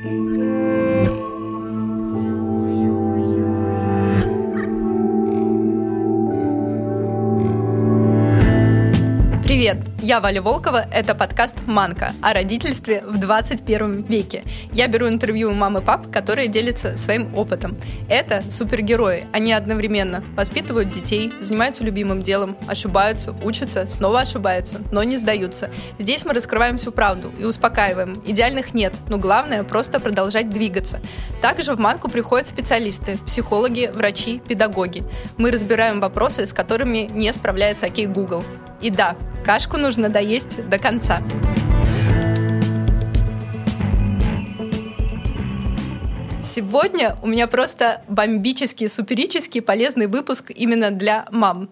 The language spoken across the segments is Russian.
Привет! Я Валя Волкова, это подкаст «Манка» о родительстве в 21 веке. Я беру интервью у мам и пап, которые делятся своим опытом. Это супергерои. Они одновременно воспитывают детей, занимаются любимым делом, ошибаются, учатся, снова ошибаются, но не сдаются. Здесь мы раскрываем всю правду и успокаиваем. Идеальных нет, но главное просто продолжать двигаться. Также в «Манку» приходят специалисты, психологи, врачи, педагоги. Мы разбираем вопросы, с которыми не справляется окей Google. И да, кашку нужно доесть до конца. Сегодня у меня просто бомбический, суперический полезный выпуск именно для мам.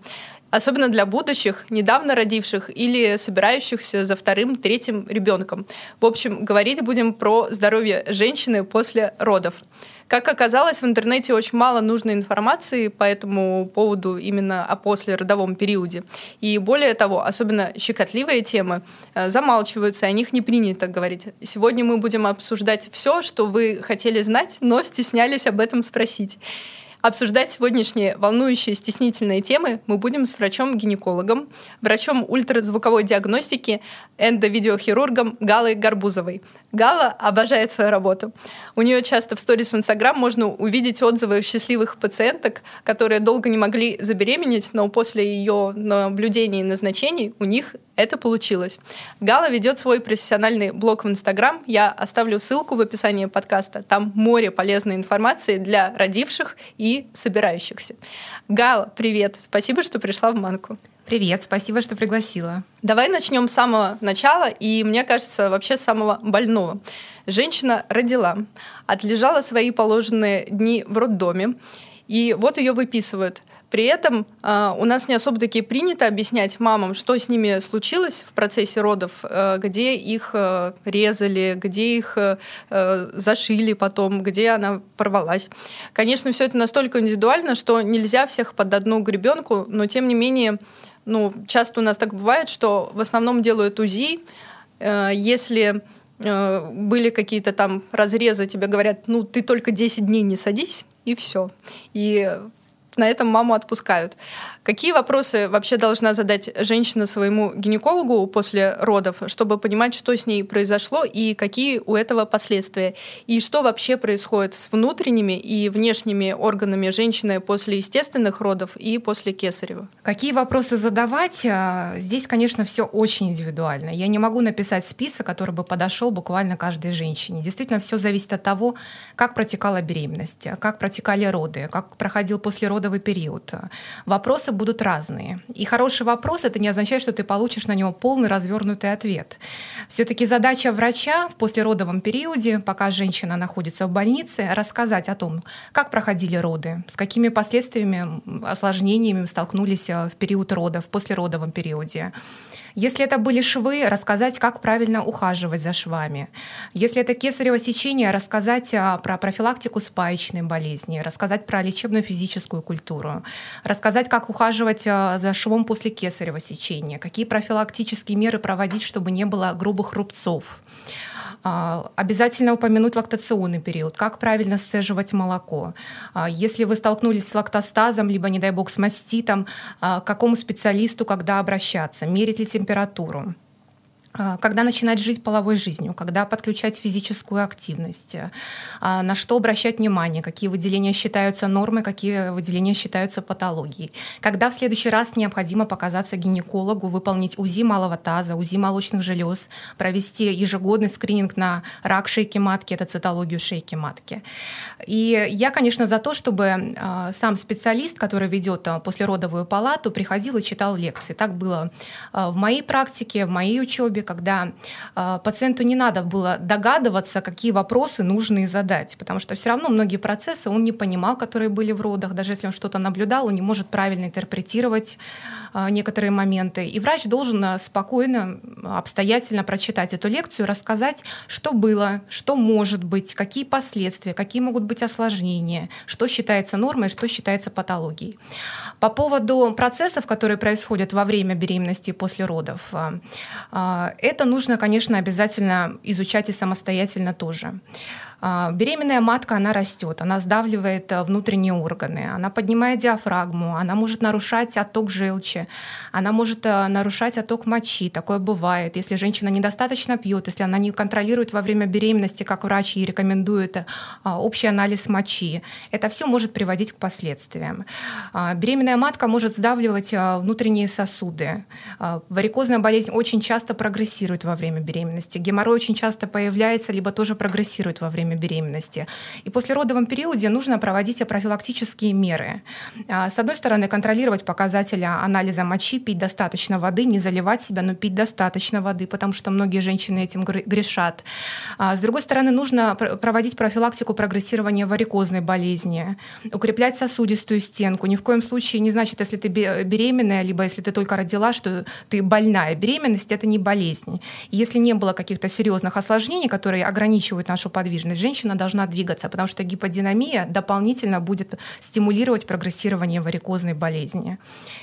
Особенно для будущих, недавно родивших или собирающихся за вторым, третьим ребенком. В общем, говорить будем про здоровье женщины после родов. Как оказалось, в интернете очень мало нужной информации по этому поводу именно о послеродовом периоде. И более того, особенно щекотливые темы э, замалчиваются, о них не принято говорить. Сегодня мы будем обсуждать все, что вы хотели знать, но стеснялись об этом спросить. Обсуждать сегодняшние волнующие стеснительные темы мы будем с врачом-гинекологом, врачом ультразвуковой диагностики, эндовидеохирургом Галой Гарбузовой. Гала обожает свою работу. У нее часто в сторис в Инстаграм можно увидеть отзывы счастливых пациенток, которые долго не могли забеременеть, но после ее наблюдений и назначений у них это получилось. Гала ведет свой профессиональный блог в Инстаграм. Я оставлю ссылку в описании подкаста. Там море полезной информации для родивших и собирающихся. Гала, привет. Спасибо, что пришла в Манку. Привет, спасибо, что пригласила. Давай начнем с самого начала, и мне кажется, вообще с самого больного. Женщина родила, отлежала свои положенные дни в роддоме, и вот ее выписывают. При этом э, у нас не особо таки принято объяснять мамам, что с ними случилось в процессе родов, э, где их э, резали, где их э, э зашили потом, где она порвалась. Конечно, все это настолько индивидуально, что нельзя всех под одну гребенку, но тем не менее ну, часто у нас так бывает, что в основном делают УЗИ. Э, если э, были какие-то там разрезы, тебе говорят, ну, ты только 10 дней не садись, и все. И на этом маму отпускают. Какие вопросы вообще должна задать женщина своему гинекологу после родов, чтобы понимать, что с ней произошло и какие у этого последствия? И что вообще происходит с внутренними и внешними органами женщины после естественных родов и после кесарева? Какие вопросы задавать? А, здесь, конечно, все очень индивидуально. Я не могу написать список, который бы подошел буквально каждой женщине. Действительно, все зависит от того, как протекала беременность, как протекали роды, как проходил послеродовый период. Вопросы будут разные. И хороший вопрос это не означает, что ты получишь на него полный развернутый ответ. Все-таки задача врача в послеродовом периоде, пока женщина находится в больнице, рассказать о том, как проходили роды, с какими последствиями, осложнениями столкнулись э, в период родов, в послеродовом периоде. Если это были швы, рассказать, как правильно ухаживать за швами. Если это кесарево сечение, рассказать а, про профилактику спаечной болезни, рассказать про лечебную физическую культуру, рассказать, как ухаживать а, за швом после кесарево сечения, какие профилактические меры проводить, чтобы не было грубых рубцов. А, обязательно упомянуть лактационный период, как правильно сцеживать молоко. А, если вы столкнулись с лактостазом, либо, не дай бог, с маститом, а, к какому специалисту, когда обращаться, мерить ли температуру. А, когда начинать жить половой жизнью, когда подключать физическую активность, а, на что обращать внимание, какие выделения считаются нормой, какие выделения считаются патологией. Когда в следующий раз необходимо показаться гинекологу, выполнить УЗИ малого таза, УЗИ молочных желез, провести ежегодный скрининг на рак шейки матки, это цитологию шейки матки. И я, конечно, за то, чтобы а, сам специалист, который ведет послеродовую палату, приходил и читал лекции. Так было в моей практике, в моей учебе, когда э, пациенту не надо было догадываться, какие вопросы нужно задать, потому что все равно многие процессы он не понимал, которые были в родах, даже если он что-то наблюдал, он не может правильно интерпретировать э, некоторые моменты. И врач должен э, спокойно, обстоятельно прочитать эту лекцию, рассказать, что было, что может быть, какие последствия, какие могут быть осложнения, что считается нормой, что считается патологией. По поводу процессов, которые происходят во время беременности и после родов, Это нужно, конечно, обязательно изучать и самостоятельно тоже. А, беременная матка, она растет, она сдавливает э, внутренние органы, она поднимает диафрагму, она может нарушать отток желчи, она может э, нарушать отток мочи. Такое бывает. Если женщина недостаточно пьет, если она не контролирует во время беременности, как врач ей рекомендует, э, общий анализ мочи, это все может приводить к последствиям. А, беременная матка может сдавливать внутренние сосуды. А, варикозная болезнь очень часто прогрессирует во время беременности. Геморрой очень часто появляется, либо тоже прогрессирует во время время беременности. И после родовом периоде нужно проводить профилактические меры. А, с одной стороны, контролировать показатели анализа мочи, пить достаточно воды, не заливать себя, но пить достаточно воды, потому что многие женщины этим грешат. А, с другой стороны, нужно проводить профилактику прогрессирования варикозной болезни, укреплять сосудистую стенку. Ни в коем случае не значит, если ты беременная, либо если ты только родила, что ты больная. Беременность — это не болезнь. Если не было каких-то серьезных осложнений, которые ограничивают нашу подвижность, женщина должна двигаться, потому что гиподинамия дополнительно будет стимулировать прогрессирование варикозной болезни.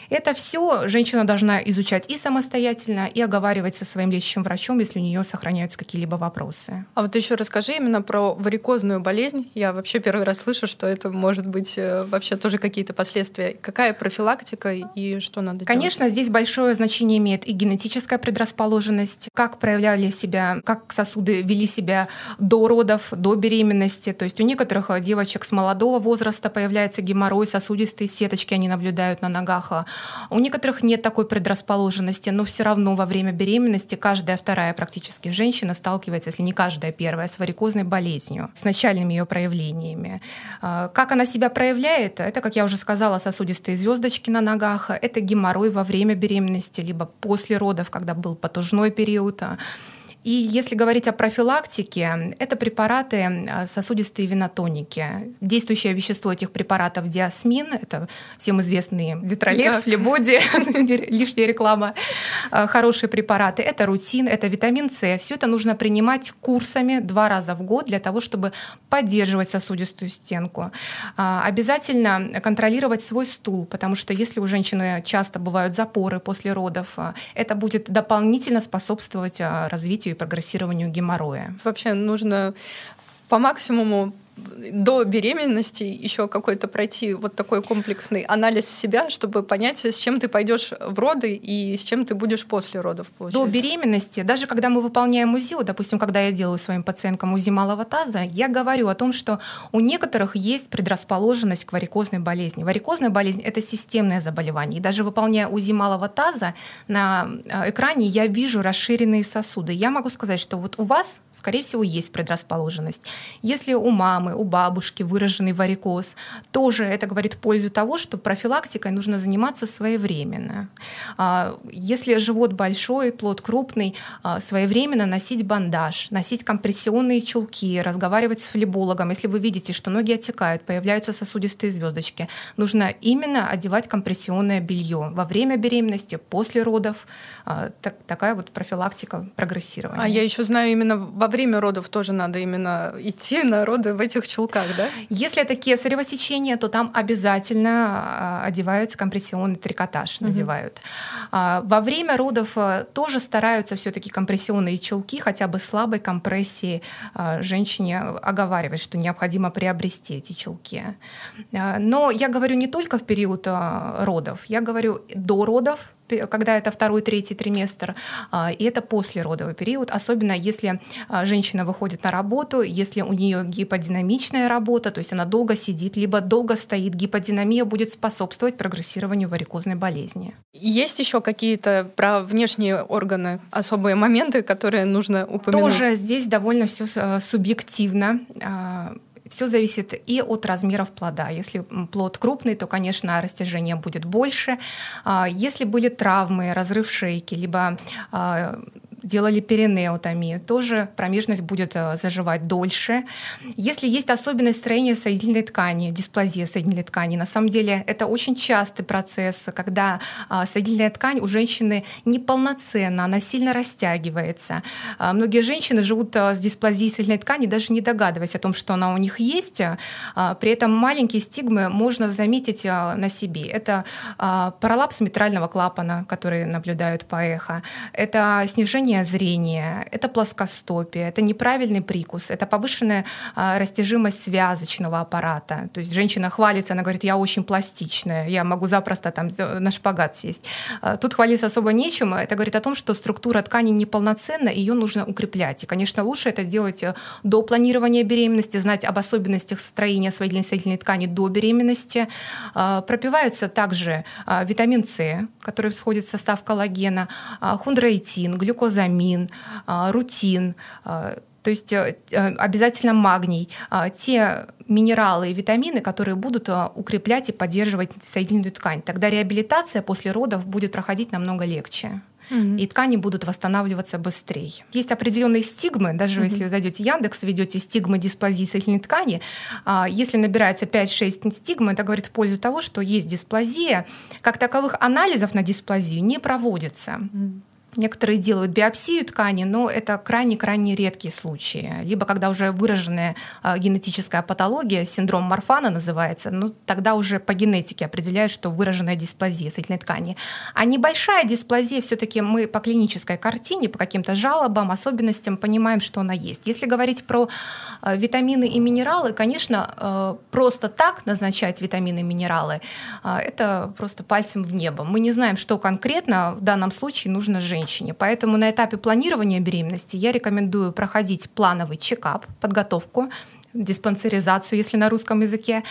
Это все женщина должна изучать и самостоятельно, и оговаривать со своим лечащим врачом, если у нее сохраняются какие-либо вопросы. А вот еще расскажи именно про варикозную болезнь. Я вообще первый раз слышу, что это может быть э, вообще тоже какие-то последствия. Какая профилактика и что надо Конечно, делать? здесь большое значение имеет и генетическая предрасположенность, как проявляли себя, как сосуды вели себя до родов, до беременности. То есть у некоторых э, девочек с молодого возраста появляется геморрой, сосудистые сеточки они наблюдают на ногах. А у некоторых нет такой предрасположенности, но все равно во время беременности каждая вторая практически женщина сталкивается, если не каждая первая, с варикозной болезнью, с начальными ее проявлениями. А, как она себя проявляет? Это, как я уже сказала, сосудистые звездочки на ногах, это геморрой во время беременности, либо после родов, когда был потужной период. И если говорить о профилактике, это препараты а, сосудистые венотоники. Действующее вещество этих препаратов диасмин, это всем известные Детролекс, Флебоди, лишняя реклама, а, хорошие препараты. Это рутин, это витамин С. Все это нужно принимать курсами два раза в год для того, чтобы поддерживать сосудистую стенку. А, обязательно контролировать свой стул, потому что если у женщины часто бывают запоры после родов, это будет дополнительно способствовать развитию прогрессированию геморроя. Вообще нужно по максимуму до беременности еще какой-то пройти вот такой комплексный анализ себя, чтобы понять, с чем ты пойдешь в роды и с чем ты будешь после родов, получается. До беременности, даже когда мы выполняем УЗИ, вот, допустим, когда я делаю своим пациенткам УЗИ малого таза, я говорю о том, что у некоторых есть предрасположенность к варикозной болезни. Варикозная болезнь — это системное заболевание. И даже выполняя УЗИ малого таза, на э, экране я вижу расширенные сосуды. Я могу сказать, что вот у вас, скорее всего, есть предрасположенность. Если у мамы мамы, у бабушки выраженный варикоз, тоже это говорит в пользу того, что профилактикой нужно заниматься своевременно. А, если живот большой, плод крупный, а, своевременно носить бандаж, носить компрессионные чулки, разговаривать с флебологом. Если вы видите, что ноги отекают, появляются сосудистые звездочки, нужно именно одевать компрессионное белье во время беременности, после родов. А, так, такая вот профилактика прогрессирования. А я еще знаю, именно во время родов тоже надо именно идти на роды в эти этих чулках, да? Если это кесарево сечение, то там обязательно а, одеваются компрессионный трикотаж, угу. надевают. А, во время родов а, тоже стараются все-таки компрессионные чулки, хотя бы слабой компрессии женщине оговаривать, что необходимо приобрести эти чулки. Но я говорю не только в период родов, я говорю до родов, когда это второй, третий триместр, а, и это послеродовый период, особенно если а, женщина выходит на работу, если у нее гиподинамичная работа, то есть она долго сидит, либо долго стоит, гиподинамия будет способствовать прогрессированию варикозной болезни. Есть еще какие-то про внешние органы особые моменты, которые нужно упомянуть? Тоже здесь довольно все а, субъективно все зависит и от размеров плода. Если плод крупный, то, конечно, растяжение будет больше. А, если были травмы, разрыв шейки, либо а, делали перинеотомию, тоже промежность будет э, заживать дольше. Если есть особенность строения соединительной ткани, дисплазия соединительной ткани, на самом деле это очень частый процесс, когда а, соединительная ткань у женщины неполноценна, она сильно растягивается. А, многие женщины живут э, с дисплазией соединительной ткани, даже не догадываясь о том, что она у них есть. А, при этом маленькие стигмы можно заметить на себе. Это пролапс митрального клапана, который наблюдают по эхо. Это снижение ухудшение зрения, это плоскостопие, это неправильный прикус, это повышенная а, растяжимость связочного аппарата. То есть женщина хвалится, она говорит, я очень пластичная, я могу запросто там на шпагат сесть. А, тут хвалиться особо нечем. Это говорит о том, что структура ткани неполноценна, ее нужно укреплять. И, конечно, лучше это делать э, до планирования беременности, знать об особенностях строения своей соединительной ткани до беременности. А, пропиваются также витамин С, который входит в состав коллагена, хондроитин, глюкозамин, рутин, то есть э, э, обязательно магний, те минералы и витамины, которые будут укреплять и поддерживать соединительную ткань. Тогда реабилитация после родов будет проходить намного легче. Mm-hmm. И ткани будут восстанавливаться быстрее. Есть определенные стигмы, даже mm-hmm. если вы зайдете в Яндекс, ведете стигмы дисплазии соединительной ткани, если набирается 5-6 стигм, это говорит в пользу того, что есть дисплазия. Как таковых анализов на дисплазию не проводится. Mm-hmm. Некоторые делают биопсию ткани, но это крайне-крайне редкие случаи. Либо когда уже выраженная э, генетическая патология, синдром Марфана называется, ну, тогда уже по генетике определяют, что выраженная дисплазия соединительной ткани. А небольшая дисплазия все-таки мы по клинической картине, по каким-то жалобам, особенностям понимаем, что она есть. Если говорить про э, витамины и минералы, конечно, э, просто так назначать витамины и минералы, это просто пальцем в небо. Мы не знаем, что конкретно в данном случае нужно женщине женщине. Поэтому на этапе планирования беременности я рекомендую проходить плановый чекап, подготовку диспансеризацию, если на русском языке,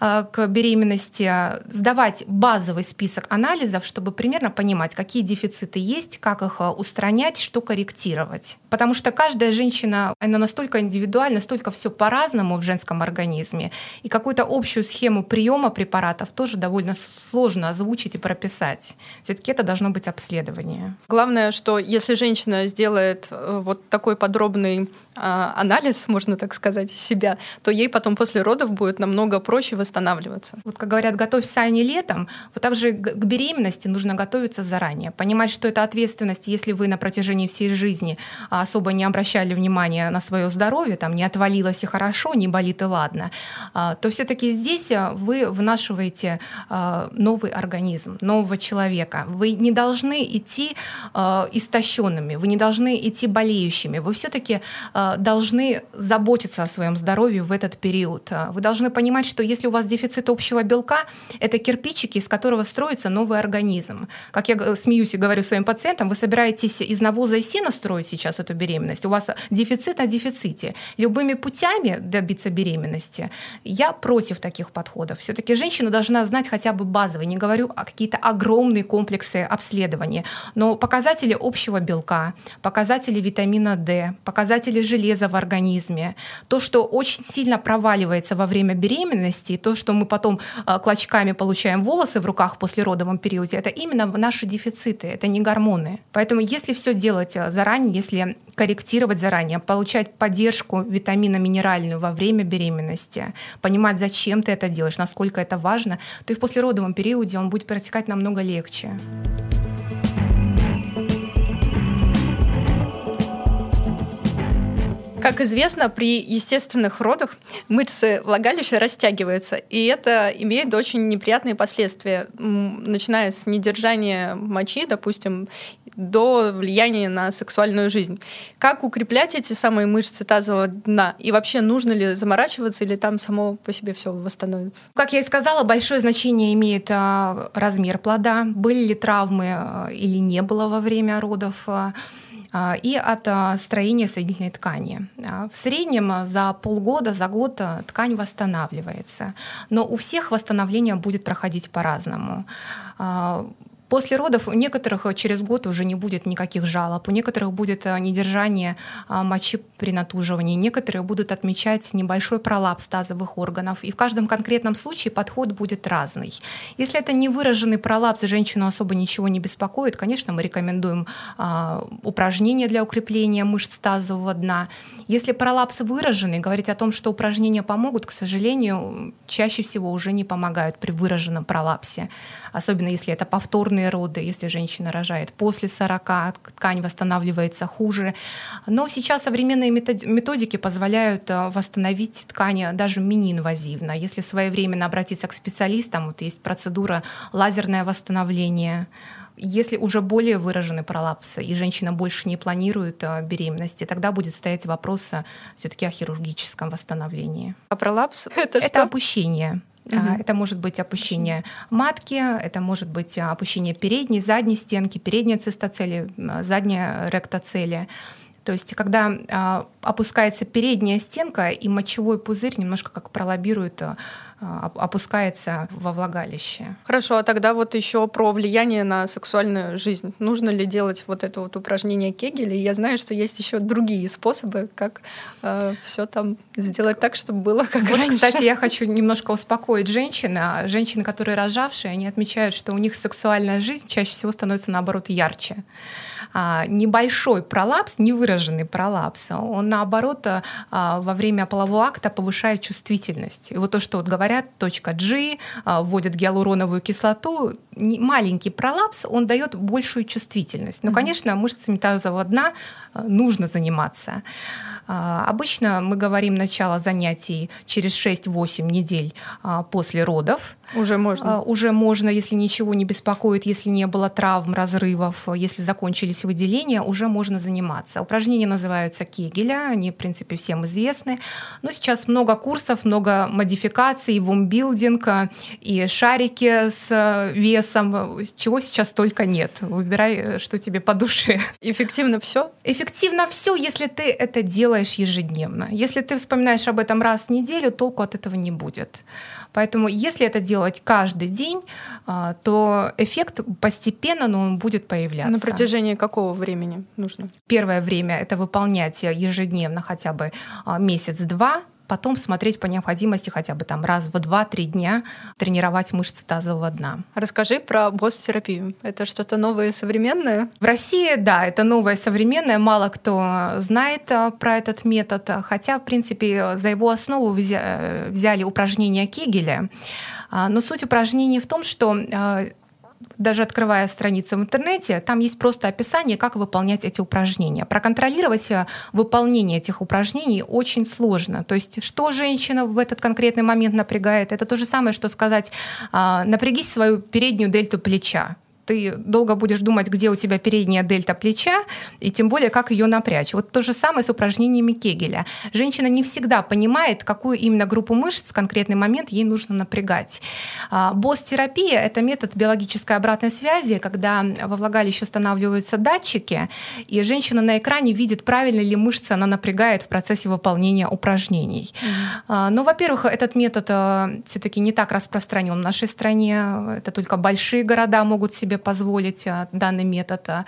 э, к беременности, сдавать базовый список анализов, чтобы примерно понимать, какие дефициты есть, как их э, устранять, что корректировать. Потому что каждая женщина, она настолько индивидуальна, настолько все по-разному в женском организме, и какую-то общую схему приема препаратов тоже довольно сложно озвучить и прописать. Все-таки это должно быть обследование. Главное, что если женщина сделает э, вот такой подробный а, анализ, можно так сказать, себя, то ей потом после родов будет намного проще восстанавливаться. Вот как говорят, готовь сани летом, вот также к беременности нужно готовиться заранее, понимать, что это ответственность, если вы на протяжении всей жизни особо не обращали внимания на свое здоровье, там не отвалилось и хорошо, не болит и ладно, а, то все-таки здесь а, вы внашиваете новый организм, нового человека. Вы не должны идти истощенными, вы не должны идти болеющими, вы все-таки должны заботиться о своем здоровье в этот период. Вы должны понимать, что если у вас дефицит общего белка, это кирпичики, из которого строится новый организм. Как я смеюсь и говорю своим пациентам, вы собираетесь из навоза и сена строить сейчас эту беременность. У вас дефицит на дефиците. Любыми путями добиться беременности. Я против таких подходов. Все-таки женщина должна знать хотя бы базовые, не говорю о какие-то огромные комплексы обследования, но показатели общего белка, показатели витамина D, показатели железа в организме, то, что очень сильно проваливается во время беременности, и то, что мы потом а, клочками получаем волосы в руках в послеродовом периоде, это именно наши дефициты, это не гормоны. Поэтому если все делать а, заранее, если корректировать заранее, получать поддержку витаминно-минеральную во время беременности, понимать, зачем ты это делаешь, насколько это важно, то и в послеродовом периоде он будет протекать намного легче. Как известно, при естественных родах мышцы влагалища растягиваются, и это имеет очень неприятные последствия, начиная с недержания мочи, допустим, до влияния на сексуальную жизнь. Как укреплять эти самые мышцы тазового дна? И вообще нужно ли заморачиваться или там само по себе все восстановится? Как я и сказала, большое значение имеет а, размер плода. Были ли травмы а, или не было во время родов? А, и от а, строения соединительной ткани. А, в среднем за полгода, за год ткань восстанавливается. Но у всех восстановление будет проходить по-разному. После родов у некоторых э, через год уже не будет никаких жалоб, у некоторых будет э, недержание а, мочи при натуживании, некоторые будут отмечать небольшой пролапс тазовых органов. И в каждом конкретном случае подход будет разный. Если это не выраженный пролапс, женщину особо ничего не беспокоит, конечно, мы рекомендуем а, упражнения для укрепления мышц тазового дна. Если пролапс выраженный, говорить о том, что упражнения помогут, к сожалению, чаще всего уже не помогают при выраженном пролапсе. Особенно если это повторный выраженные роды, если женщина рожает после 40, ткань восстанавливается хуже. Но сейчас современные методики позволяют э, восстановить ткани даже мини-инвазивно. Если своевременно обратиться к специалистам, вот есть процедура лазерное восстановление, если уже более выражены пролапсы, и женщина больше не планирует а, беременности, тогда будет стоять вопрос все-таки о хирургическом восстановлении. А пролапс это, это что? опущение. Угу. Это может быть опущение матки, это может быть опущение передней, задней стенки, передняя цистоцели, задняя ректоцелия. То есть, когда а, опускается передняя стенка, и мочевой пузырь немножко как пролоббирует, а, опускается во влагалище. Хорошо, а тогда вот еще про влияние на сексуальную жизнь. Нужно ли делать вот это вот упражнение Кегеля? Я знаю, что есть еще другие способы, как э, все там сделать так, чтобы было как вот, раньше. Кстати, я хочу немножко успокоить женщин. Женщины, которые рожавшие, они отмечают, что у них сексуальная жизнь чаще всего становится наоборот ярче а, небольшой пролапс, невыраженный пролапс, он наоборот а, во время полового акта повышает чувствительность. И вот то, что вот говорят, точка G, а, вводят гиалуроновую кислоту, маленький пролапс, он дает большую чувствительность. Но, конечно, мышцами тазового дна а, нужно заниматься. А, обычно мы говорим начало занятий через 6-8 недель а, после родов. Уже можно. А, уже можно, если ничего не беспокоит, если не было травм, разрывов, если закончились выделения, уже можно заниматься. Упражнения называются Кегеля, они, в принципе, всем известны. Но сейчас много курсов, много модификаций, вумбилдинг, и шарики с весом, чего сейчас только нет. Выбирай, что тебе по душе. Эффективно все? Эффективно все, если ты это делаешь делаешь ежедневно. Если ты вспоминаешь об этом раз в неделю, толку от этого не будет. Поэтому если это делать каждый день, а, то эффект постепенно, но он будет появляться. На протяжении какого времени нужно? Первое время это выполнять ежедневно хотя бы а, месяц-два, потом смотреть по необходимости хотя бы там раз в 2-3 дня тренировать мышцы тазового дна. Расскажи про босс-терапию. Это что-то новое и современное? В России, да, это новое современное. Мало кто знает а, про этот метод, хотя, в принципе, за его основу взяли упражнения Кегеля. А, но суть упражнений в том, что а, даже открывая страницу в интернете, там есть просто описание, как выполнять эти упражнения. Проконтролировать э, выполнение этих упражнений очень сложно. То есть, что женщина в этот конкретный момент напрягает, это то же самое, что сказать, а, напрягись свою переднюю дельту плеча ты долго будешь думать, где у тебя передняя дельта плеча, и тем более, как ее напрячь. Вот то же самое с упражнениями Кегеля. Женщина не всегда понимает, какую именно группу мышц в конкретный момент ей нужно напрягать. А, босс-терапия — это метод биологической обратной связи, когда во влагалище устанавливаются датчики, и женщина на экране видит, правильно ли мышцы она напрягает в процессе выполнения упражнений. Mm-hmm. Но, во-первых, этот метод а, все-таки не так распространен в нашей стране. Это только большие города могут себе позволить а, данный метод. А,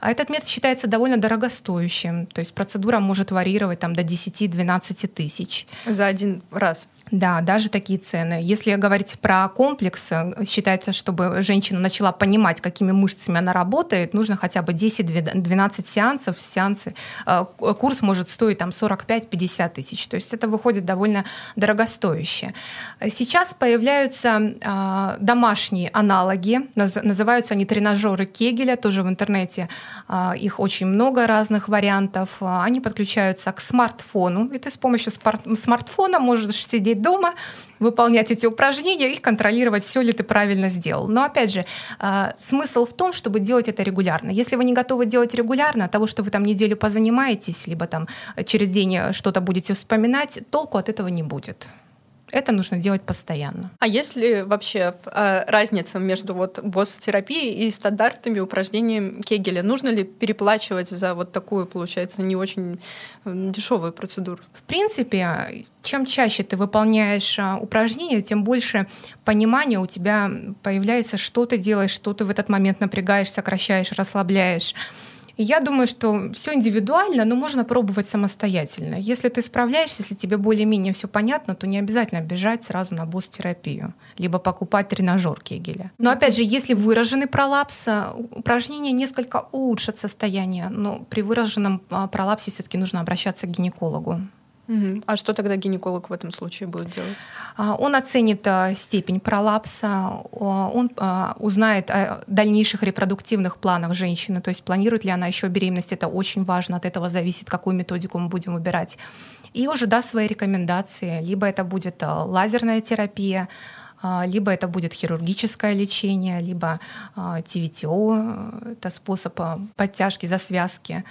а этот метод считается довольно дорогостоящим, то есть процедура может варьировать там, до 10-12 тысяч. За один раз? Да, даже такие цены. Если говорить про комплекс, э, считается, чтобы женщина начала понимать, какими мышцами она работает, нужно хотя бы 10-12 сеансов. Сеансы, курс может стоить там 45-50 тысяч. То есть это выходит довольно дорогостоящее. Сейчас появляются домашние аналоги, называются они тренажеры Кегеля, тоже в интернете их очень много разных вариантов. Они подключаются к смартфону, и ты с помощью смартфона можешь сидеть дома, выполнять эти упражнения и контролировать, все ли ты правильно сделал. Но опять же, а, смысл в том, чтобы делать это регулярно. Если вы не готовы делать регулярно, того, что вы там неделю позанимаетесь, либо там через день что-то будете вспоминать, толку от этого не будет. Это нужно делать постоянно. А есть ли вообще э, разница между вот босс-терапией и стандартными упражнениями Кегеля? Нужно ли переплачивать за вот такую, получается, не очень дешевую процедуру? В принципе, чем чаще ты выполняешь а, упражнения, тем больше понимания у тебя появляется, что ты делаешь, что ты в этот момент напрягаешь, сокращаешь, расслабляешь. И я думаю, что все индивидуально, но можно пробовать самостоятельно. Если ты справляешься, если тебе более-менее все понятно, то не обязательно бежать сразу на босс-терапию, либо покупать тренажер Кегеля. Но опять же, если выраженный пролапс, э, упражнения несколько улучшат состояние, но при выраженном а, пролапсе все-таки нужно обращаться к гинекологу. А что тогда гинеколог в этом случае будет делать? А, он оценит а, степень пролапса, он а, узнает о дальнейших репродуктивных планах женщины, то есть планирует ли она еще беременность, это очень важно, от этого зависит, какую методику мы будем выбирать. И уже даст свои рекомендации, либо это будет лазерная терапия, либо это будет хирургическое лечение, либо ТВТО, это способ а, подтяжки за связки,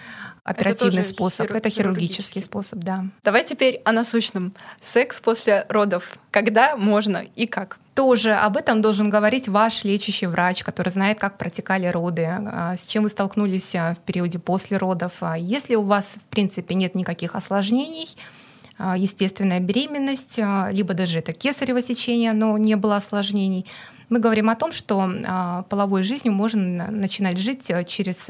оперативный это способ, хиру- это хирургический способ, да. Давай теперь о насущном. Секс после родов. Когда можно и как? Тоже об этом должен говорить ваш лечащий врач, который знает, как протекали роды, а, с чем вы столкнулись в периоде после родов. Если у вас, в принципе, нет никаких осложнений, а, естественная беременность, а, либо даже это кесарево сечение, но не было осложнений. Мы говорим о том, что а, половой жизнью можно начинать жить через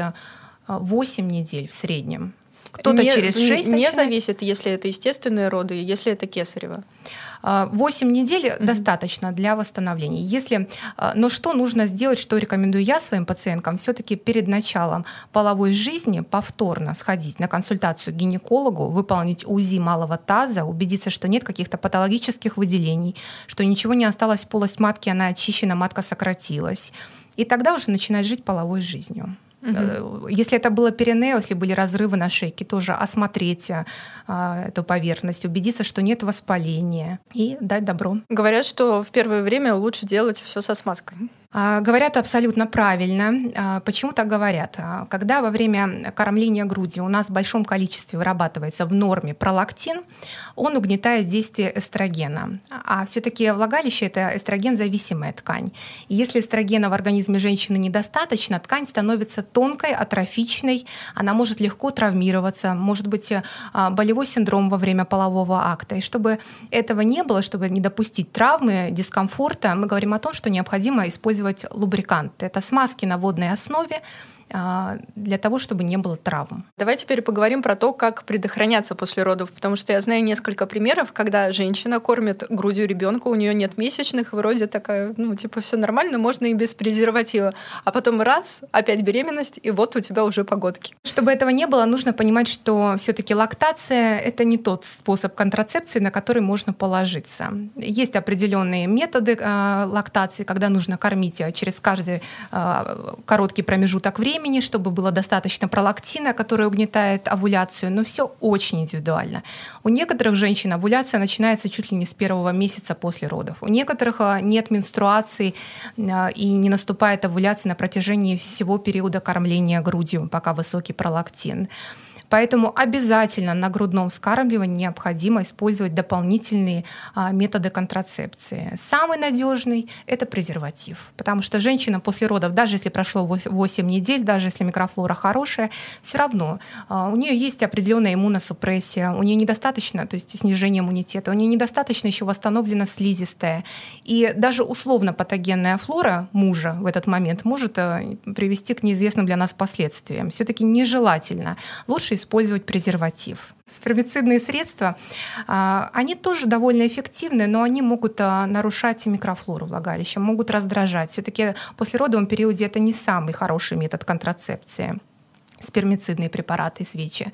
8 недель в среднем. Кто-то через 6 Не начинает. зависит, если это естественные роды, если это кесарево. 8 недель mm-hmm. достаточно для восстановления. Если, а, но что нужно сделать, что рекомендую я своим пациенткам, все-таки перед началом половой жизни повторно сходить на консультацию к гинекологу, выполнить УЗИ малого таза, убедиться, что нет каких-то патологических выделений, что ничего не осталось в полость матки, она очищена, матка сократилась. И тогда уже начинать жить половой жизнью. Угу. Если это было перинео, если были разрывы на шейке, тоже осмотреть а, эту поверхность, убедиться, что нет воспаления и дать добро. Говорят, что в первое время лучше делать все со смазкой. А, говорят абсолютно правильно. А, почему так говорят? А, когда во время кормления грудью у нас в большом количестве вырабатывается в норме пролактин, он угнетает действие эстрогена. А все-таки влагалище — это эстроген-зависимая ткань. И если эстрогена в организме женщины недостаточно, ткань становится тонкой, атрофичной, она может легко травмироваться, может быть болевой синдром во время полового акта. И чтобы этого не было, чтобы не допустить травмы, дискомфорта, мы говорим о том, что необходимо использовать использовать лубриканты. Это смазки на водной основе, для того, чтобы не было травм. Давай теперь поговорим про то, как предохраняться после родов, потому что я знаю несколько примеров, когда женщина кормит грудью ребенка, у нее нет месячных, вроде такая, ну, типа, все нормально, можно и без презерватива. А потом раз, опять беременность, и вот у тебя уже погодки. Чтобы этого не было, нужно понимать, что все-таки лактация — это не тот способ контрацепции, на который можно положиться. Есть определенные методы э, лактации, когда нужно кормить через каждый э, короткий промежуток времени, времени, чтобы было достаточно пролактина, который угнетает овуляцию, но все очень индивидуально. У некоторых женщин овуляция начинается чуть ли не с первого месяца после родов. У некоторых а, нет менструации а, и не наступает овуляция на протяжении всего периода кормления грудью, пока высокий пролактин. Поэтому обязательно на грудном вскармливании необходимо использовать дополнительные а, методы контрацепции. Самый надежный – это презерватив, потому что женщина после родов, даже если прошло 8 недель, даже если микрофлора хорошая, все равно а, у нее есть определенная иммуносупрессия, у нее недостаточно, то есть снижение иммунитета, у нее недостаточно еще восстановлена слизистая. И даже условно патогенная флора мужа в этот момент может э, привести к неизвестным для нас последствиям. Все-таки нежелательно. Лучше использовать презерватив. Спермицидные средства, а, они тоже довольно эффективны, но они могут а, нарушать микрофлору влагалища, могут раздражать. Все-таки после родовом периоде это не самый хороший метод контрацепции спермицидные препараты, свечи.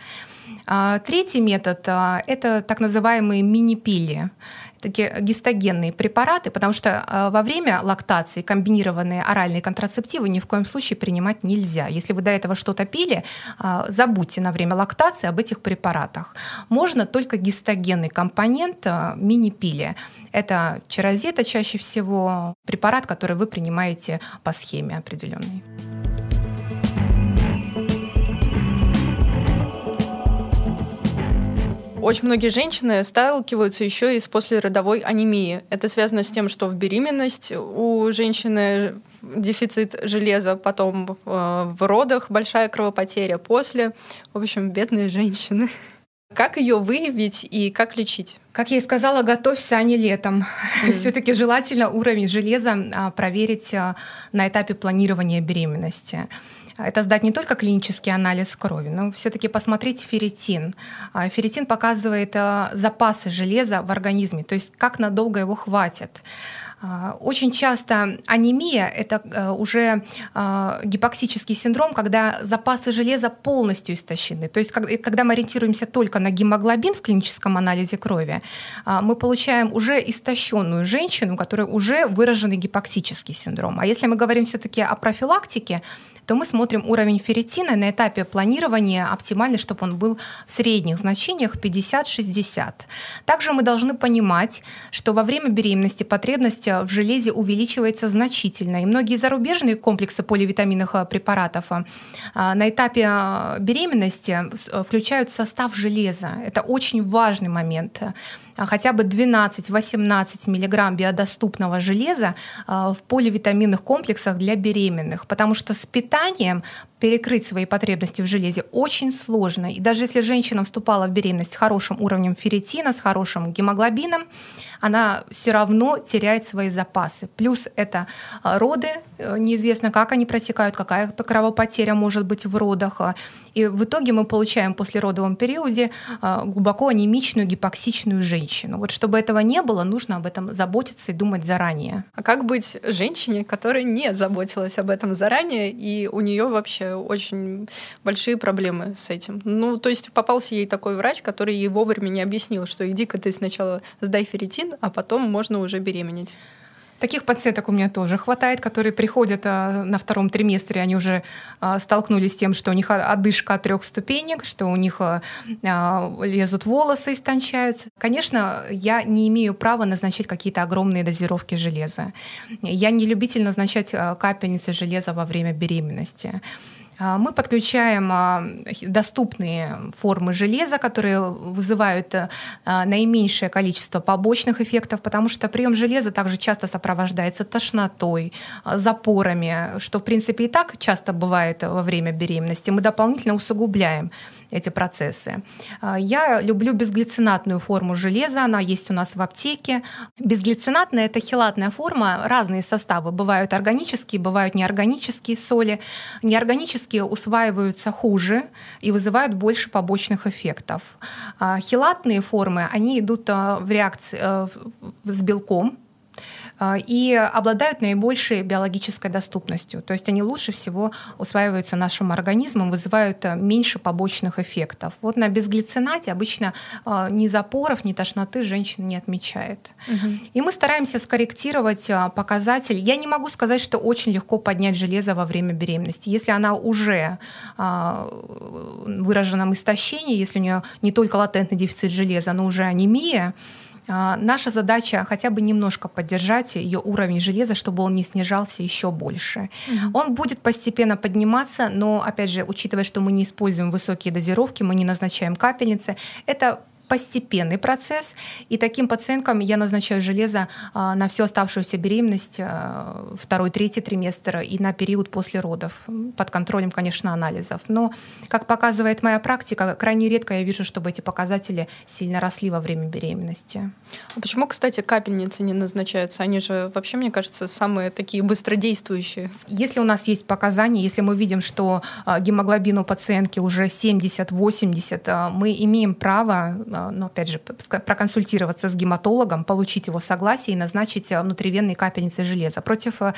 А, третий метод – это так называемые мини-пили такие гистогенные препараты, потому что э, во время лактации комбинированные оральные контрацептивы ни в коем случае принимать нельзя. Если вы до этого что-то пили, э, забудьте на время лактации об этих препаратах. Можно только гистогенный компонент э, мини-пили. Это чарозета чаще всего, препарат, который вы принимаете по схеме определенной. Очень многие женщины сталкиваются еще и с послеродовой анемией. Это связано с тем, что в беременность у женщины дефицит железа, потом э, в родах большая кровопотеря, после. В общем, бедные женщины. Как ее выявить и как лечить? Как я и сказала, готовься, а не летом. Mm. Все-таки желательно уровень железа а, проверить а, на этапе планирования беременности это сдать не только клинический анализ крови, но все-таки посмотреть ферритин. А, ферритин показывает а, запасы железа в организме, то есть как надолго его хватит. А, очень часто анемия – это э, уже а, гипоксический синдром, когда запасы железа полностью истощены. То есть когда мы ориентируемся только на гемоглобин в клиническом анализе крови, а, мы получаем уже истощенную женщину, у которой уже выраженный гипоксический синдром. А если мы говорим все-таки о профилактике, то мы смотрим уровень ферритина на этапе планирования оптимальный, чтобы он был в средних значениях 50-60. Также мы должны понимать, что во время беременности потребность в железе увеличивается значительно. И многие зарубежные комплексы поливитаминных э, препаратов э, на этапе э, беременности включают состав железа. Это очень важный момент. А хотя бы 12-18 мг биодоступного железа а, в поливитаминных комплексах для беременных, потому что с питанием перекрыть свои потребности в железе очень сложно. И даже если женщина вступала в беременность с хорошим уровнем ферритина, с хорошим гемоглобином, она все равно теряет свои запасы. Плюс это а, роды, э, неизвестно, как они протекают, какая кровопотеря может быть в родах. И в итоге мы получаем после родовом периоде глубоко анемичную, гипоксичную женщину. Вот чтобы этого не было, нужно об этом заботиться и думать заранее. А как быть женщине, которая не заботилась об этом заранее, и у нее вообще очень большие проблемы с этим? Ну, то есть попался ей такой врач, который ей вовремя не объяснил, что иди-ка ты сначала сдай ферритин, а потом можно уже беременеть. Таких пациенток у меня тоже хватает, которые приходят а, на втором триместре, они уже а, столкнулись с тем, что у них одышка от трех ступенек, что у них а, а, лезут волосы, истончаются. Конечно, я не имею права назначать какие-то огромные дозировки железа. Я не любитель назначать а, капельницы железа во время беременности. А, мы подключаем а, доступные формы железа, которые вызывают а, наименьшее количество побочных эффектов, потому что прием железа также часто сопровождается тошнотой, запорами, что в принципе и так часто бывает во время беременности. Мы дополнительно усугубляем эти процессы. Я люблю безглицинатную форму железа, она есть у нас в аптеке. Безглицинатная – это хелатная форма, разные составы. Бывают органические, бывают неорганические соли. Неорганические диски усваиваются хуже и вызывают больше побочных эффектов. А, хилатные формы, они идут а, в реакции э, с белком, и обладают наибольшей биологической доступностью. То есть они лучше всего усваиваются нашим организмом, вызывают э, меньше побочных эффектов. Вот на безглицинате обычно а, ни запоров, ни тошноты женщина не отмечает. Угу. И мы стараемся скорректировать а, показатель. Я не могу сказать, что очень легко поднять железо во время беременности. Если она уже в выраженном истощении, если у нее не только латентный дефицит железа, но уже анемия, а, наша задача хотя бы немножко поддержать ее уровень железа, чтобы он не снижался еще больше. Угу. Он будет постепенно подниматься, но, опять же, учитывая, что мы не используем высокие дозировки, мы не назначаем капельницы, это постепенный процесс, и таким пациенткам я назначаю железо а, на всю оставшуюся беременность, а, второй, третий триместр и на период после родов, под контролем, конечно, анализов. Но, как показывает моя практика, крайне редко я вижу, чтобы эти показатели сильно росли во время беременности. А почему, кстати, капельницы не назначаются? Они же вообще, мне кажется, самые такие быстродействующие. Если у нас есть показания, если мы видим, что гемоглобин у пациентки уже 70-80, мы имеем право но ну, опять же, проконсультироваться с гематологом, получить его согласие и назначить э, внутривенные капельницы железа. Против э,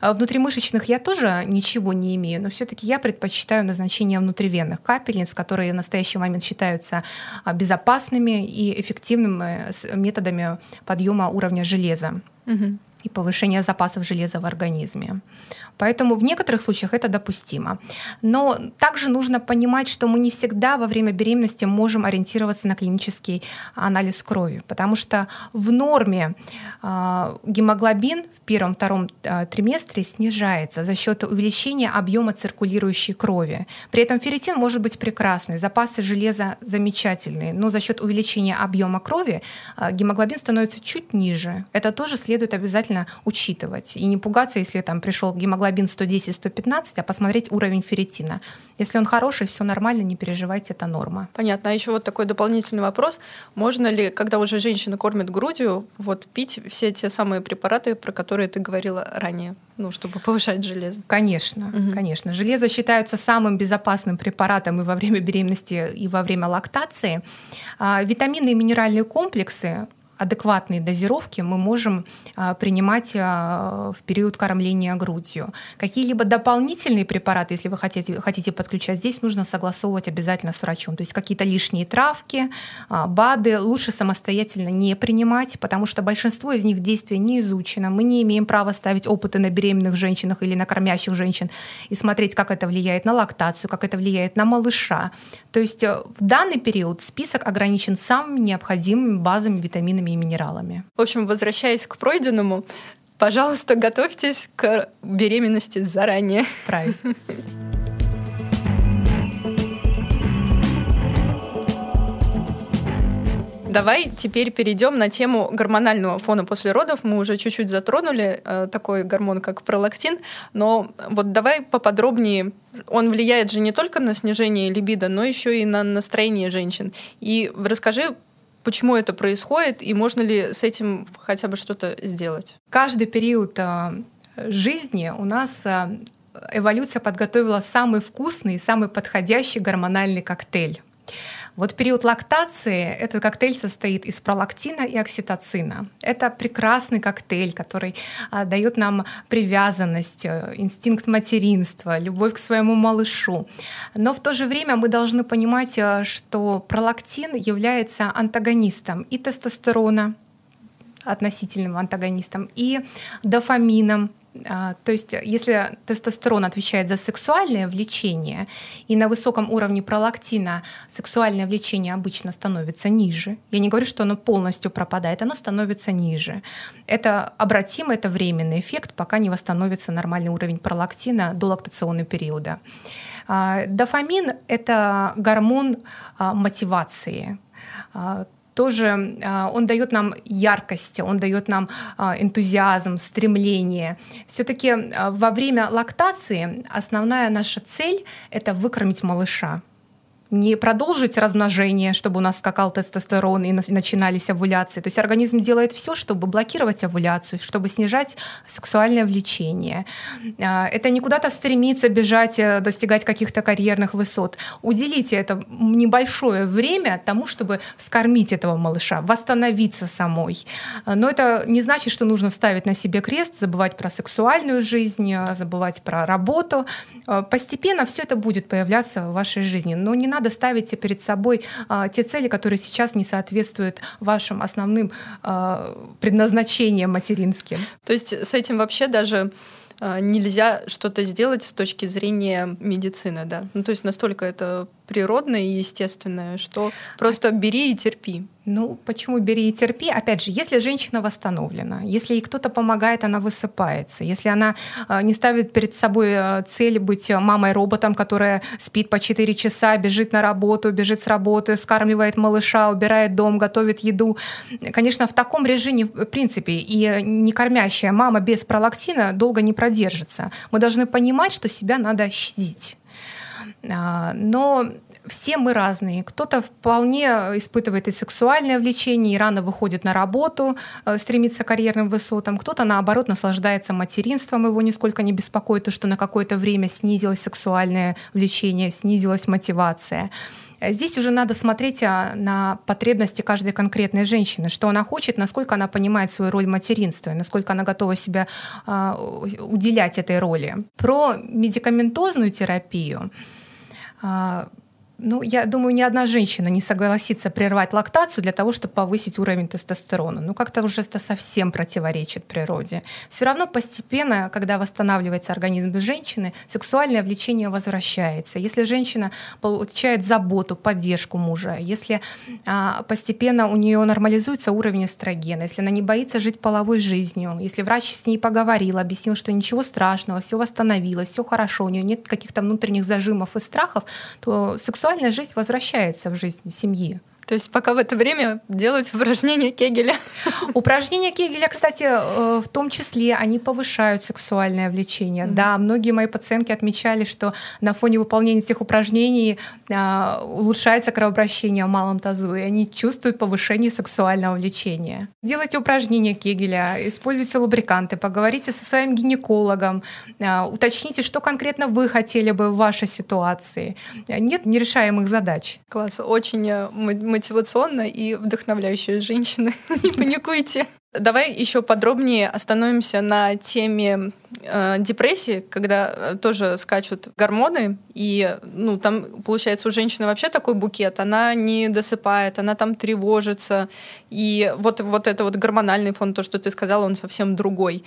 внутримышечных я тоже ничего не имею, но все-таки я предпочитаю назначение внутривенных капельниц, которые в настоящий момент считаются э, безопасными и эффективными методами подъема уровня железа. Угу и повышения запасов железа в организме. Поэтому в некоторых случаях это допустимо. Но также нужно понимать, что мы не всегда во время беременности можем ориентироваться на клинический анализ крови, потому что в норме э, гемоглобин в первом-втором э, триместре снижается за счет увеличения объема циркулирующей крови. При этом ферритин может быть прекрасный, запасы железа замечательные, но за счет увеличения объема крови э, гемоглобин становится чуть ниже. Это тоже следует обязательно учитывать. И не пугаться, если там пришел гемоглобин гемоглобин 110-115, а посмотреть уровень ферритина. Если он хороший, все нормально, не переживайте, это норма. Понятно. А еще вот такой дополнительный вопрос. Можно ли, когда уже женщина кормит грудью, вот пить все те самые препараты, про которые ты говорила ранее? ну, чтобы повышать железо. Конечно, угу. конечно. Железо считается самым безопасным препаратом и во время беременности, и во время лактации. А, витамины и минеральные комплексы адекватные дозировки мы можем а, принимать а, в период кормления грудью. Какие-либо дополнительные препараты, если вы хотите, хотите подключать, здесь нужно согласовывать обязательно с врачом. То есть какие-то лишние травки, а, БАДы лучше самостоятельно не принимать, потому что большинство из них действия не изучено. Мы не имеем права ставить опыты на беременных женщинах или на кормящих женщин и смотреть, как это влияет на лактацию, как это влияет на малыша. То есть э, в данный период список ограничен самыми необходимыми базами, витаминами и минералами. В общем, возвращаясь к пройденному, пожалуйста, готовьтесь к беременности заранее. Правильно. Давай теперь перейдем на тему гормонального фона после родов. Мы уже чуть-чуть затронули э, такой гормон, как пролактин, но вот давай поподробнее. Он влияет же не только на снижение либидо, но еще и на настроение женщин. И расскажи, почему это происходит и можно ли с этим хотя бы что-то сделать? Каждый период э, жизни у нас э, эволюция подготовила самый вкусный, самый подходящий гормональный коктейль. Вот период лактации этот коктейль состоит из пролактина и окситоцина. Это прекрасный коктейль, который а, дает нам привязанность, э, инстинкт материнства, любовь к своему малышу. Но в то же время мы должны понимать, э, что пролактин является антагонистом и тестостерона, относительным антагонистом, и дофамином, то есть, если тестостерон отвечает за сексуальное влечение, и на высоком уровне пролактина сексуальное влечение обычно становится ниже, я не говорю, что оно полностью пропадает, оно становится ниже. Это обратимо, это временный эффект, пока не восстановится нормальный уровень пролактина до лактационного периода. А, дофамин — это гормон а, мотивации тоже а, он дает нам яркость, он дает нам а, энтузиазм, стремление. Все-таки а, во время лактации основная наша цель — это выкормить малыша не продолжить размножение, чтобы у нас скакал тестостерон и начинались овуляции. То есть организм делает все, чтобы блокировать овуляцию, чтобы снижать сексуальное влечение. А, это не куда-то стремиться бежать, э, достигать каких-то карьерных высот. Уделите это небольшое время тому, чтобы вскормить этого малыша, восстановиться самой. Но это не значит, что нужно ставить на себе крест, забывать про сексуальную жизнь, э, забывать про работу. Постепенно все это будет появляться в вашей жизни. Но не надо ставить перед собой а, те цели, которые сейчас не соответствуют вашим основным а, предназначениям материнским. То есть с этим вообще даже а, нельзя что-то сделать с точки зрения медицины, да. Ну, то есть настолько это природное и естественное, что просто бери и терпи. Ну, почему бери и терпи? Опять же, если женщина восстановлена, если ей кто-то помогает, она высыпается. Если она э, не ставит перед собой э, цель быть мамой-роботом, которая спит по 4 часа, бежит на работу, бежит с работы, скармливает малыша, убирает дом, готовит еду. Конечно, в таком режиме, в принципе, и не кормящая мама без пролактина долго не продержится. Мы должны понимать, что себя надо щадить. А, но все мы разные. Кто-то вполне испытывает и сексуальное влечение, и рано выходит на работу, э, стремится к карьерным высотам. Кто-то, наоборот, наслаждается материнством, его нисколько не беспокоит то, что на какое-то время снизилось сексуальное влечение, снизилась мотивация. Здесь уже надо смотреть а, на потребности каждой конкретной женщины, что она хочет, насколько она понимает свою роль материнства, насколько она готова себя а, уделять этой роли. Про медикаментозную терапию uh, ну, я думаю, ни одна женщина не согласится прервать лактацию для того, чтобы повысить уровень тестостерона. Ну, как-то уже это совсем противоречит природе. Все равно постепенно, когда восстанавливается организм женщины, сексуальное влечение возвращается. Если женщина получает заботу, поддержку мужа, если а, постепенно у нее нормализуется уровень эстрогена, если она не боится жить половой жизнью, если врач с ней поговорил, объяснил, что ничего страшного, все восстановилось, все хорошо, у нее нет каких-то внутренних зажимов и страхов, то сексуальное сексуальная жизнь возвращается в жизнь семьи. То есть пока в это время делать упражнения Кегеля. Упражнения Кегеля, кстати, э, в том числе, они повышают сексуальное влечение. Mm-hmm. Да, многие мои пациентки отмечали, что на фоне выполнения этих упражнений а, улучшается кровообращение в малом тазу, и они чувствуют повышение сексуального влечения. Делайте упражнения Кегеля, используйте лубриканты, поговорите со своим гинекологом, а, уточните, что конкретно вы хотели бы в вашей ситуации. Нет нерешаемых задач. Класс, очень э, мы мотивационно и вдохновляющая женщина. Не паникуйте. Давай еще подробнее остановимся на теме э, депрессии, когда э, тоже скачут гормоны, и ну, там, получается, у женщины вообще такой букет, она не досыпает, она там тревожится, и вот, вот это вот гормональный фон, то, что ты сказала, он совсем другой.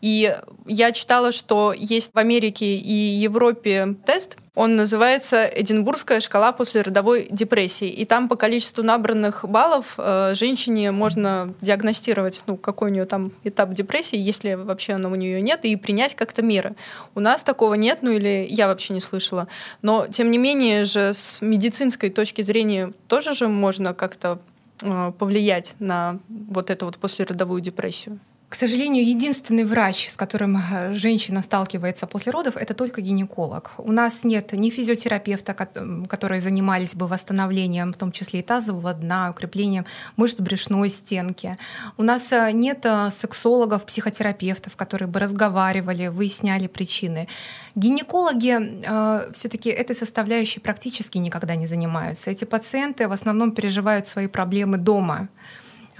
И я читала, что есть в Америке и Европе тест, он называется «Эдинбургская шкала после родовой депрессии». И там по количеству набранных баллов э, женщине можно диагностировать, ну, какой у нее там этап депрессии, если вообще она у нее нет, и принять как-то меры. У нас такого нет, ну или я вообще не слышала. Но, тем не менее же, с медицинской точки зрения тоже же можно как-то э, повлиять на вот эту вот послеродовую депрессию. К сожалению, единственный врач, с которым э, женщина сталкивается после родов, это только гинеколог. У нас нет ни физиотерапевта, которые занимались бы восстановлением, в том числе и тазового дна, укреплением мышц брюшной стенки. У нас э, нет э, сексологов, психотерапевтов, которые бы разговаривали, выясняли причины. Гинекологи э, все-таки этой составляющей практически никогда не занимаются. Эти пациенты в основном переживают свои проблемы дома.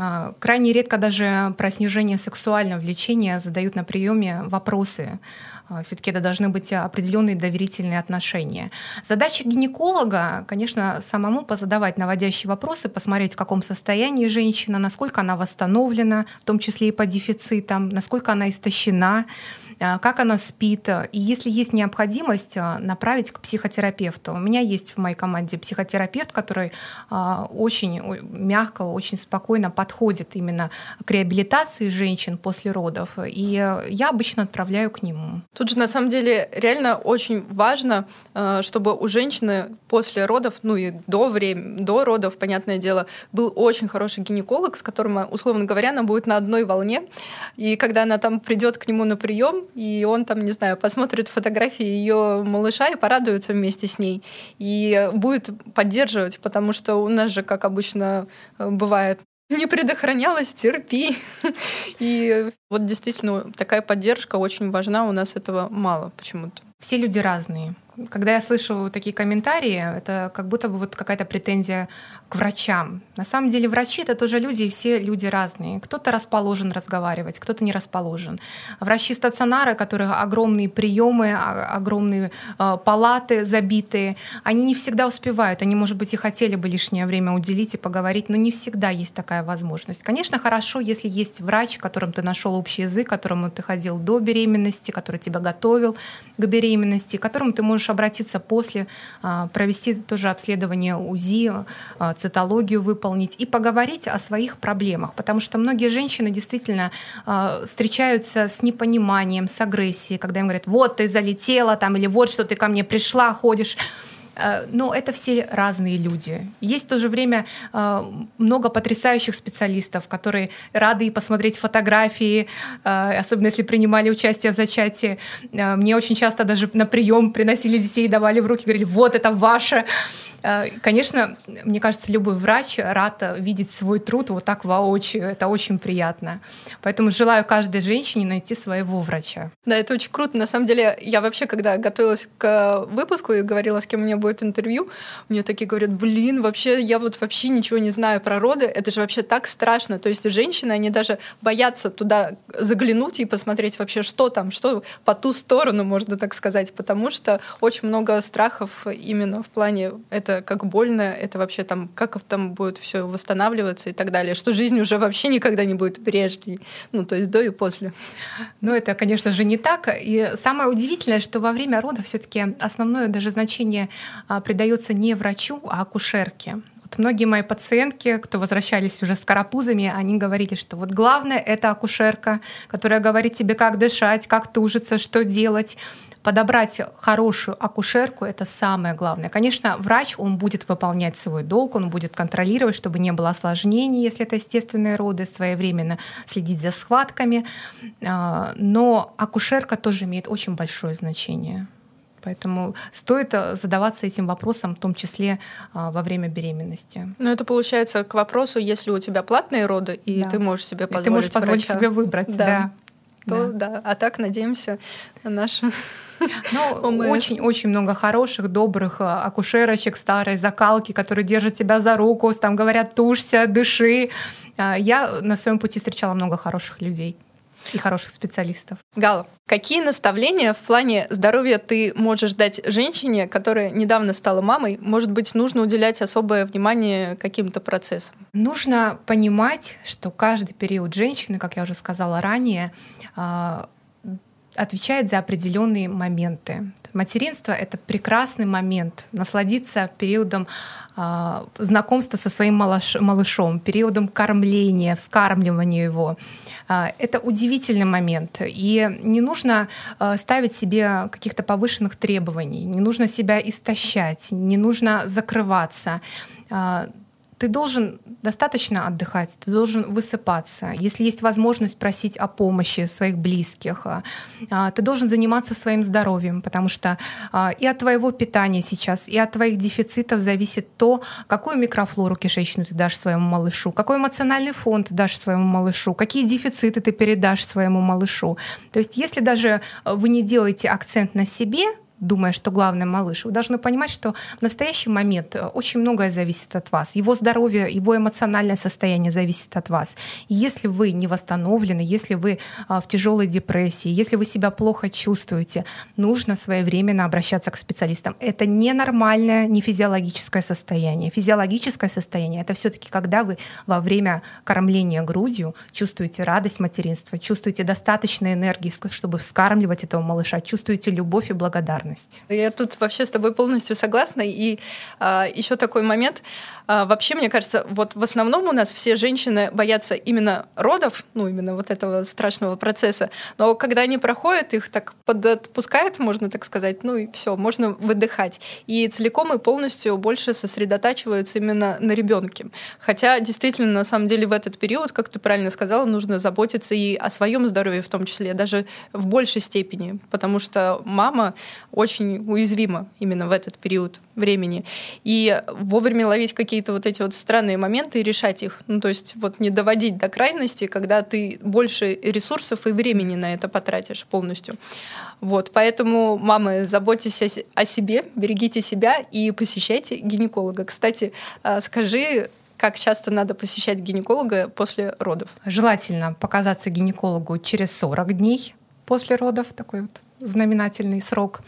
А, крайне редко даже про снижение сексуального влечения задают на приеме вопросы. А, Все-таки это должны быть определенные доверительные отношения. Задача гинеколога, конечно, самому позадавать наводящие вопросы, посмотреть, в каком состоянии женщина, насколько она восстановлена, в том числе и по дефицитам, насколько она истощена, а, как она спит. И если есть необходимость, направить к психотерапевту. У меня есть в моей команде психотерапевт, который очень мягко, очень спокойно подходит подходит именно к реабилитации женщин после родов, и я обычно отправляю к нему. Тут же на самом деле реально очень важно, э, чтобы у женщины после родов, ну и до времени, до родов, понятное дело, был очень хороший гинеколог, с которым, условно говоря, она будет на одной волне. И когда она там придет к нему на прием, и он там, не знаю, посмотрит фотографии ее малыша и порадуется вместе с ней, и будет поддерживать, потому что у нас же, как обычно э, бывает, не предохранялась, терпи. И вот действительно такая поддержка очень важна, у нас этого мало почему-то. Все люди разные. Когда я слышу такие комментарии, это как будто бы вот какая-то претензия к врачам. На самом деле врачи — это тоже люди, и все люди разные. Кто-то расположен разговаривать, кто-то не расположен. Врачи стационара, которых огромные приемы, огромные э, палаты забитые, они не всегда успевают. Они, может быть, и хотели бы лишнее время уделить и поговорить, но не всегда есть такая возможность. Конечно, хорошо, если есть врач, которым ты нашел общий язык, которому ты ходил до беременности, который тебя готовил к беременности, которому ты можешь обратиться после, а, провести тоже обследование УЗИ, а, цитологию выполнить и поговорить о своих проблемах, потому что многие женщины действительно а, встречаются с непониманием, с агрессией, когда им говорят, вот ты залетела там, или вот что ты ко мне пришла, ходишь но это все разные люди. Есть в то же время э, много потрясающих специалистов, которые рады посмотреть фотографии, э, особенно если принимали участие в зачатии. Мне очень часто даже на прием приносили детей, давали в руки, говорили, вот это ваше. Конечно, мне кажется, любой врач рад видеть свой труд вот так воочию. Это очень приятно. Поэтому желаю каждой женщине найти своего врача. Да, это очень круто. На самом деле, я вообще, когда готовилась к выпуску и говорила, с кем мне будет интервью, мне такие говорят, блин, вообще, я вот вообще ничего не знаю про роды, это же вообще так страшно. То есть женщины, они даже боятся туда заглянуть и посмотреть вообще, что там, что по ту сторону, можно так сказать, потому что очень много страхов именно в плане, это как больно, это вообще там, как там будет все восстанавливаться и так далее, что жизнь уже вообще никогда не будет прежней, ну, то есть до и после. Ну, это, конечно же, не так. И самое удивительное, что во время родов все-таки основное даже значение придается не врачу, а акушерке. Вот многие мои пациентки, кто возвращались уже с карапузами, они говорили, что вот главное — это акушерка, которая говорит тебе, как дышать, как тужиться, что делать. Подобрать хорошую акушерку — это самое главное. Конечно, врач, он будет выполнять свой долг, он будет контролировать, чтобы не было осложнений, если это естественные роды, своевременно следить за схватками. А, но акушерка тоже имеет очень большое значение. Поэтому стоит э, задаваться этим вопросом, в том числе а, во время беременности. Ну, это получается к вопросу, если у тебя платные роды, и да. ты можешь себе позволить. И ты можешь позволить врача. себе выбрать, да. да. то да. да. А так надеемся на нашу ну, очень-очень много хороших, добрых а, акушерочек старой закалки, которые держат тебя за руку, там говорят, тушься, дыши. А, я на своем пути встречала много хороших людей и хороших специалистов. Гала, какие наставления в плане здоровья ты можешь дать женщине, которая недавно стала мамой? Может быть, нужно уделять особое внимание каким-то процессам? Нужно понимать, что каждый период женщины, как я уже сказала ранее, а, отвечает за определенные моменты. Материнство — это прекрасный момент, насладиться периодом э, знакомства со своим малыш, малышом, периодом кормления, вскармливания его. Э, это удивительный момент. И не нужно э, ставить себе каких-то повышенных требований, не нужно себя истощать, не нужно закрываться ты должен достаточно отдыхать, ты должен высыпаться. Если есть возможность просить о помощи своих близких, а, а, ты должен заниматься своим здоровьем, потому что а, и от твоего питания сейчас, и от твоих дефицитов зависит то, какую микрофлору кишечную ты дашь своему малышу, какой эмоциональный фон ты дашь своему малышу, какие дефициты ты передашь своему малышу. То есть если даже вы не делаете акцент на себе, думая, что главное малыш. Вы должны понимать, что в настоящий момент э, очень многое зависит от вас. Его здоровье, его эмоциональное состояние зависит от вас. И если вы не восстановлены, если вы а, в тяжелой депрессии, если вы себя плохо чувствуете, нужно своевременно обращаться к специалистам. Это ненормальное, не физиологическое состояние. Физиологическое состояние — это все таки когда вы во время кормления грудью чувствуете радость материнства, чувствуете достаточно энергии, чтобы вскармливать этого малыша, чувствуете любовь и благодарность благодарность. Я тут вообще с тобой полностью согласна. И а, еще такой момент. А, вообще, мне кажется, вот в основном у нас все женщины боятся именно родов, ну, именно вот этого страшного процесса. Но когда они проходят, их так подотпускает, можно так сказать, ну и все, можно выдыхать. И целиком и полностью больше сосредотачиваются именно на ребенке. Хотя, действительно, на самом деле в этот период, как ты правильно сказала, нужно заботиться и о своем здоровье в том числе, даже в большей степени, потому что мама, очень уязвима именно в этот период времени. И вовремя ловить какие-то вот эти вот странные моменты и решать их. Ну, то есть вот не доводить до крайности, когда ты больше ресурсов и времени на это потратишь полностью. Вот, поэтому, мамы, заботьтесь о себе, берегите себя и посещайте гинеколога. Кстати, а, скажи, как часто надо посещать гинеколога после родов? Желательно показаться гинекологу через 40 дней после родов, такой вот знаменательный срок.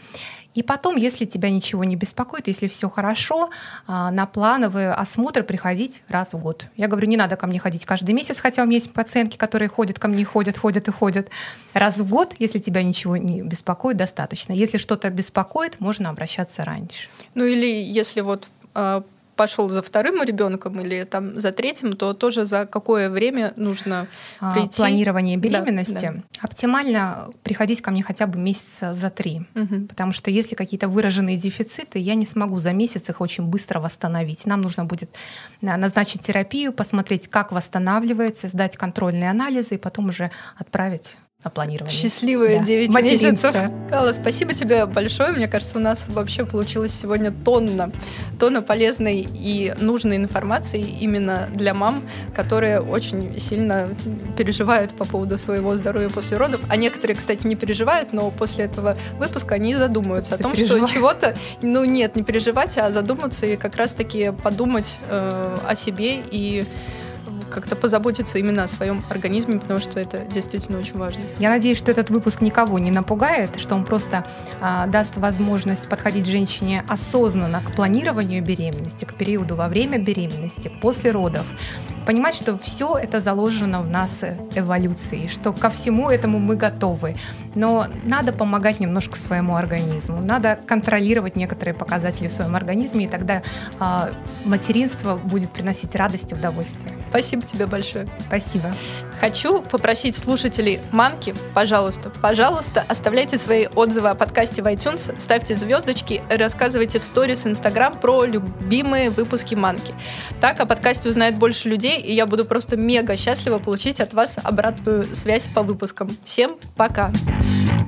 И потом, если тебя ничего не беспокоит, если все хорошо, а, на плановый осмотр приходить раз в год. Я говорю, не надо ко мне ходить каждый месяц, хотя у меня есть пациентки, которые ходят ко мне, ходят, ходят и ходят. Раз в год, если тебя ничего не беспокоит, достаточно. Если что-то беспокоит, можно обращаться раньше. Ну или если вот а, пошел за вторым ребенком или там за третьим, то тоже за какое время нужно а, прийти? Планирование беременности. Да, да. Оптимально приходить ко мне хотя бы месяца за три, угу. потому что если какие-то выраженные дефициты, я не смогу за месяц их очень быстро восстановить. Нам нужно будет назначить терапию, посмотреть, как восстанавливается, сдать контрольные анализы и потом уже отправить о планировании. Счастливые да. 9 месяцев. Кала, спасибо тебе большое. Мне кажется, у нас вообще получилось сегодня тонна, тонна полезной и нужной информации именно для мам, которые очень сильно переживают по поводу своего здоровья после родов. А некоторые, кстати, не переживают, но после этого выпуска они задумаются Ты о том, что чего-то, ну нет, не переживать, а задуматься и как раз-таки подумать э, о себе и как-то позаботиться именно о своем организме, потому что это действительно очень важно. Я надеюсь, что этот выпуск никого не напугает, что он просто а, даст возможность подходить женщине осознанно к планированию беременности, к периоду во время беременности, после родов. Понимать, что все это заложено в нас эволюцией, что ко всему этому мы готовы. Но надо помогать немножко своему организму, надо контролировать некоторые показатели в своем организме, и тогда а, материнство будет приносить радость и удовольствие. Спасибо тебе большое. Спасибо. Хочу попросить слушателей Манки, пожалуйста, пожалуйста, оставляйте свои отзывы о подкасте в iTunes, ставьте звездочки, рассказывайте в сторис Инстаграм про любимые выпуски Манки. Так о подкасте узнает больше людей, и я буду просто мега счастлива получить от вас обратную связь по выпускам. Всем пока! Пока.